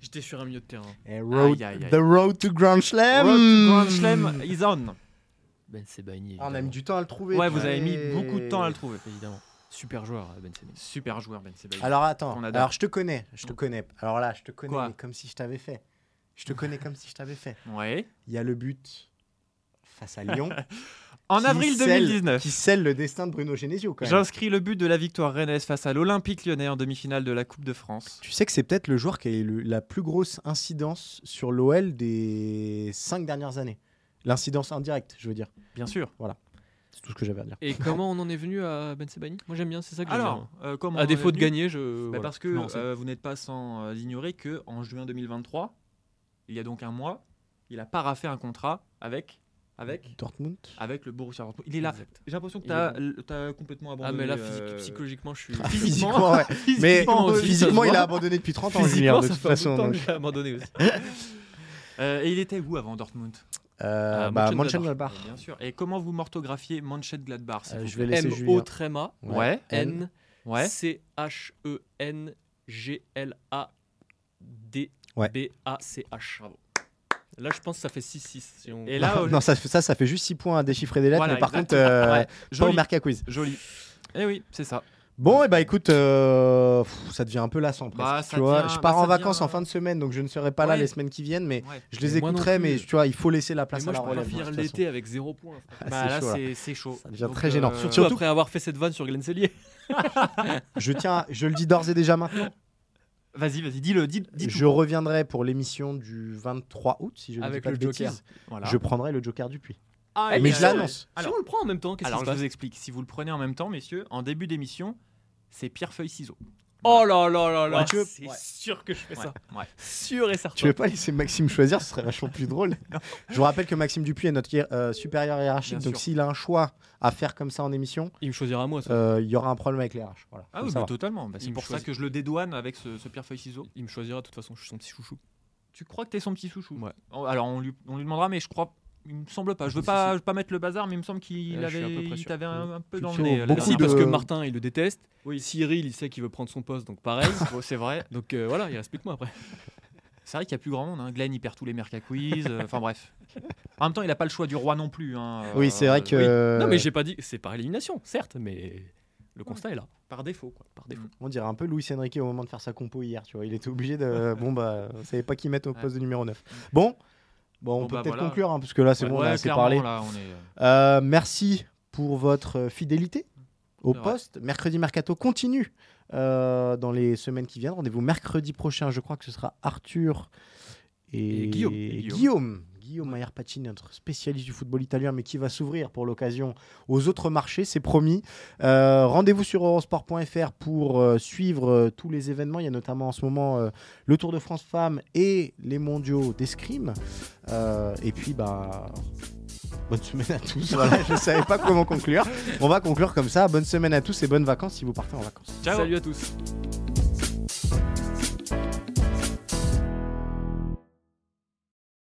J'étais sur un milieu de terrain. Et road, Aïe, aïe, aïe. The Road to Grand Slam. Road to Grand Slam is on. Ben Sebaini. Ah, on a mis du temps à le trouver. Ouais, vous avez mis beaucoup de temps à le trouver. Évidemment. Super joueur, Ben Sebaini. Super joueur, Ben Sebaini. Alors attends, alors je te connais, je te connais. Alors là, je te connais Quoi mais comme si je t'avais fait. Je te connais comme si je t'avais fait. Ouais. Il y a le but face à Lyon. [laughs] En avril scelle- 2019. Qui scelle le destin de Bruno Genesio quand même. J'inscris le but de la victoire rennaise face à l'Olympique lyonnais en demi-finale de la Coupe de France. Tu sais que c'est peut-être le joueur qui a eu la plus grosse incidence sur l'OL des cinq dernières années. L'incidence indirecte, je veux dire. Bien sûr. C'est tout ce que j'avais à dire. Et comment on en est venu à Ben Sebaini? Moi j'aime bien, c'est ça que Alors, euh, comment À on défaut en est de gagner, je. Bah, voilà, Parce que euh, vous n'êtes pas sans euh, ignorer que en juin 2023, il y a donc un mois, il a paraffé un contrat avec avec Dortmund avec le Borussia Dortmund. Il est là. J'ai l'impression que Il tu est as, complètement Ah, abandonné. mais là, euh, physique- psychologiquement, je suis. [laughs] Physiquement, ouais. [laughs] Mais Physiquement aussi, ça physiquement, il a abandonné depuis 30 ans, Julien, de toute façon. donc. que j'ai abandonné aussi. [laughs] Euh, et il était où avant Dortmund? Euh, Ah, bah, Mönchengladbach. Mönchengladbach. Bien sûr. Et comment vous m'orthographiez Mönchengladbach Euh, je vais laisser M Julien. O tréma Ouais. N Ouais. C H E N G L A D Ouais. B A C H. Bravo. Là, je pense que ça fait 6-6. si on- Et là, non, [laughs] non, ça, fait- ça, ça fait juste 6 points à déchiffrer des lettres, Voilà, mais par exactement. contre, euh, Ouais, pas au joli. Merca Quiz. Joli. Eh oui, c'est ça. Bon, et bah écoute, euh, pff, ça devient un peu lassant presque. Bah, tu vois, je pars bah, en vacances en fin de semaine, donc je ne serai pas là les semaines qui viennent, mais Ouais. je les Mais écouterai, mais tu vois, il faut laisser la Mais place moi, à la relève. l'été avec 0 points. façon. Bah, Ah, là, c'est chaud, c'est. Ça devient Donc, très gênant. euh, Surtout, Surtout- après avoir fait cette vanne sur Glenn Cellier. [laughs] Je tiens, je le dis d'ores et déjà maintenant. Vas-y, vas-y, dis-le, dis, dis je reviendrai pour l'émission du 23 août, si je ne dis pas le de Joker. bêtises. Voilà. Je prendrai le Joker du puits. Ah, mais je l'annonce. on- Si on le prend en même temps, qu'est-ce qui Alors, je vous explique. Si vous le prenez en même temps, messieurs, en début d'émission, c'est pierre feuille ciseaux. Oh là là là là, Ouais, tu veux- c'est ouais. sûr que je fais ça. Ouais. Sûr et certain. Tu veux pas laisser Maxime choisir, ce serait vachement plus drôle. [laughs] Je vous rappelle que Maxime Dupuis est notre euh, supérieur hiérarchique, Bien donc s'il a un choix à faire comme ça en émission, Il me choisira moi. Euh, il y aura un problème avec les RH. Voilà, Ah oui, bah, totalement. Bah, c'est pour ça que je le dédouane avec ce, ce pierre feuille ciseaux. Il me choisira de toute façon. Je suis son petit chouchou. Tu crois que t'es son petit chouchou? Ouais. Oh, Alors on lui, on lui demandera, mais je crois. Il me semble pas. Je veux pas, je veux pas mettre le bazar, mais il me semble qu'il Ouais, je suis à avait, peu près il sûr. t'avait un, un peu Tu dans le nez. euh, beaucoup Si, là-dessus. de- parce que Martin, il le déteste. Oui. Cyril, il sait qu'il veut prendre son poste, donc pareil. [laughs] Bon, c'est vrai. donc euh, voilà, il respecte moi après. C'est vrai qu'il y a plus grand monde. Hein. Glenn, il perd tous les Merca Quiz. euh, Enfin bref. En même temps, il a pas le choix du roi non plus. hein. Oui, c'est vrai Euh, que. oui. euh, Non, mais j'ai pas dit. C'est par élimination, certes, mais le constat est là. Par défaut, quoi. Par défaut. On dirait un peu Luis Enrique au moment de faire sa compo hier, tu vois. Il était obligé de. [laughs] bon, bah, on savait pas qui mettre au Ouais. poste de numéro 9. Bon, bon, on Bon, peut bah, peut-être voilà. conclure, hein, parce que là, c'est bon, on a assez parlé. là, on est. Euh, merci pour votre fidélité au poste. Mercredi Mercato continue euh, dans les semaines qui viennent. Rendez-vous mercredi prochain. Je crois que ce sera Arthur et, Et Guillaume. Et Guillaume. Guillaume. Mayer Pacini, notre spécialiste du football italien, mais qui va s'ouvrir pour l'occasion aux autres marchés, c'est promis. Euh, Rendez-vous sur eurosport.fr pour euh, suivre euh, tous les événements. Il y a notamment en ce moment euh, le Tour de France Femmes et les mondiaux d'escrime. Euh, et puis, bah, bonne semaine à tous. [laughs] Voilà, je ne savais pas comment conclure. On va conclure comme ça. Bonne semaine à tous et bonnes vacances si vous partez en vacances. Ciao. Salut à tous.